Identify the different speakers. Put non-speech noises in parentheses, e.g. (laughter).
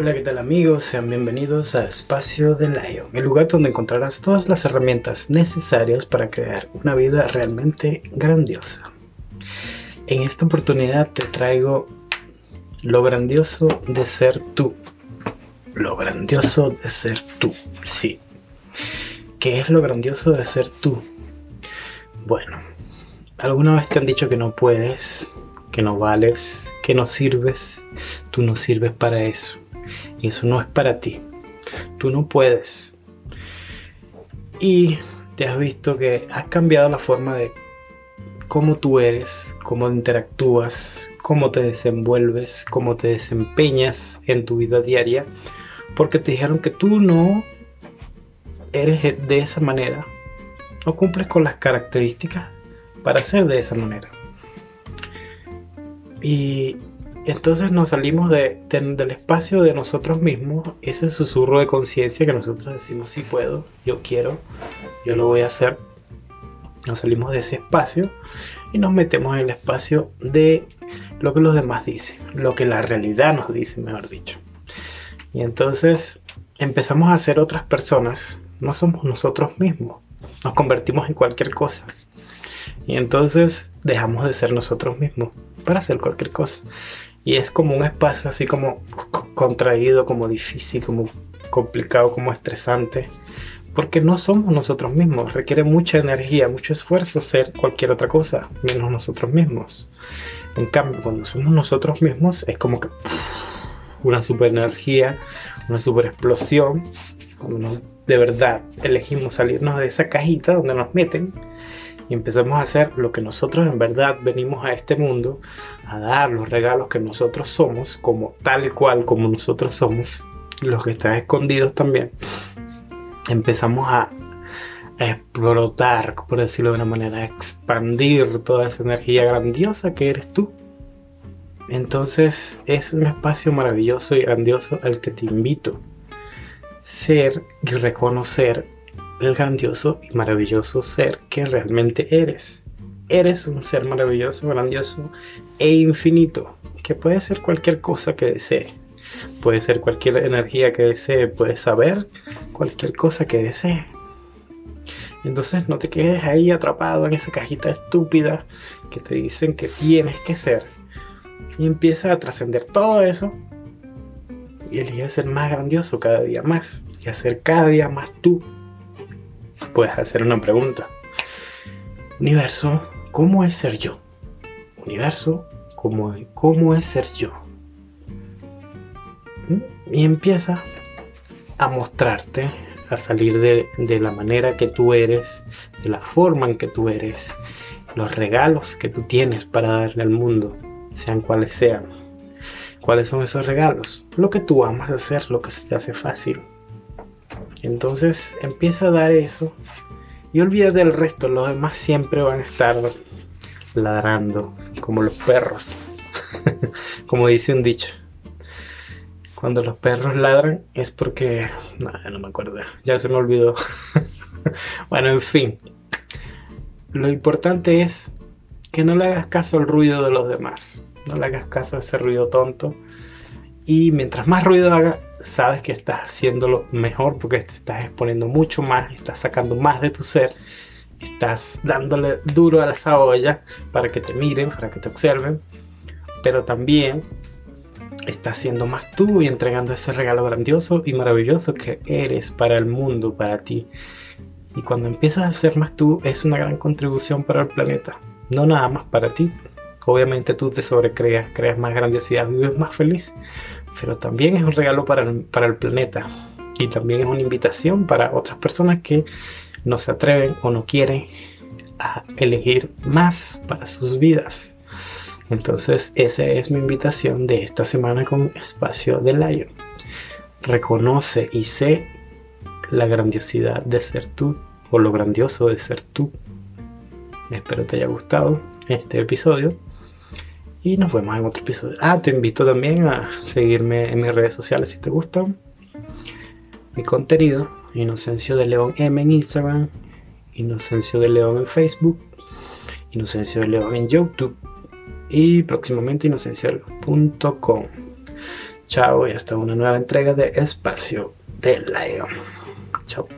Speaker 1: Hola, ¿qué tal amigos? Sean bienvenidos a Espacio de Lion, el lugar donde encontrarás todas las herramientas necesarias para crear una vida realmente grandiosa. En esta oportunidad te traigo lo grandioso de ser tú. Lo grandioso de ser tú, sí. ¿Qué es lo grandioso de ser tú? Bueno, ¿alguna vez te han dicho que no puedes, que no vales, que no sirves? Tú no sirves para eso eso no es para ti. Tú no puedes. Y te has visto que has cambiado la forma de cómo tú eres, cómo interactúas, cómo te desenvuelves, cómo te desempeñas en tu vida diaria, porque te dijeron que tú no eres de esa manera, no cumples con las características para ser de esa manera. Y entonces nos salimos de, del espacio de nosotros mismos, ese susurro de conciencia que nosotros decimos, sí puedo, yo quiero, yo lo voy a hacer. Nos salimos de ese espacio y nos metemos en el espacio de lo que los demás dicen, lo que la realidad nos dice, mejor dicho. Y entonces empezamos a ser otras personas, no somos nosotros mismos, nos convertimos en cualquier cosa. Y entonces dejamos de ser nosotros mismos para hacer cualquier cosa. Y es como un espacio así como contraído, como difícil, como complicado, como estresante. Porque no somos nosotros mismos. Requiere mucha energía, mucho esfuerzo ser cualquier otra cosa, menos nosotros mismos. En cambio, cuando somos nosotros mismos, es como que una super energía, una super explosión. Cuando de verdad elegimos salirnos de esa cajita donde nos meten y empezamos a hacer lo que nosotros en verdad venimos a este mundo, a dar los regalos que nosotros somos, como tal y cual como nosotros somos, los que están escondidos también, empezamos a, explotar, por decirlo de una manera, a expandir toda esa energía grandiosa que eres tú. Entonces es un espacio maravilloso y grandioso al que te invito. Ser y reconocer el grandioso y maravilloso ser que realmente eres. Eres un ser maravilloso, grandioso e infinito, que puede ser cualquier cosa que desee. Puede ser cualquier energía que desee, puedes saber cualquier cosa que desee. Entonces no te quedes ahí atrapado en esa cajita estúpida que te dicen que tienes que ser. Y empieza a trascender todo eso y elige ser más grandioso cada día más y hacer cada día más tú puedes hacer una pregunta. Universo, ¿cómo es ser yo? Universo, ¿cómo, cómo es ser yo? ¿Mm? Y empieza a mostrarte, a salir de, de la manera que tú eres, de la forma en que tú eres, los regalos que tú tienes para darle al mundo, sean cuales sean. ¿Cuáles son esos regalos? Lo que tú amas hacer, lo que se te hace fácil, entonces empieza a dar eso y olvida del resto. Los demás siempre van a estar ladrando como los perros. (laughs) como dice un dicho. Cuando los perros ladran es porque... No, no me acuerdo. Ya se me olvidó. (laughs) bueno, en fin. Lo importante es que no le hagas caso al ruido de los demás. No le hagas caso a ese ruido tonto. Y mientras más ruido haga, sabes que estás haciéndolo mejor porque te estás exponiendo mucho más, estás sacando más de tu ser, estás dándole duro a esa olla para que te miren, para que te observen, pero también estás siendo más tú y entregando ese regalo grandioso y maravilloso que eres para el mundo, para ti. Y cuando empiezas a ser más tú, es una gran contribución para el planeta, no nada más para ti. Obviamente tú te sobrecreas, creas más grandiosidad, vives más feliz, pero también es un regalo para el, para el planeta y también es una invitación para otras personas que no se atreven o no quieren a elegir más para sus vidas. Entonces esa es mi invitación de esta semana con Espacio de Lion. Reconoce y sé la grandiosidad de ser tú o lo grandioso de ser tú. Espero te haya gustado este episodio y nos vemos en otro episodio. Ah, te invito también a seguirme en mis redes sociales si te gusta mi contenido. Inocencio de León M en Instagram, Inocencio de León en Facebook, Inocencio de León en YouTube y próximamente inocencio.com. Chao y hasta una nueva entrega de Espacio de Leo. Chao.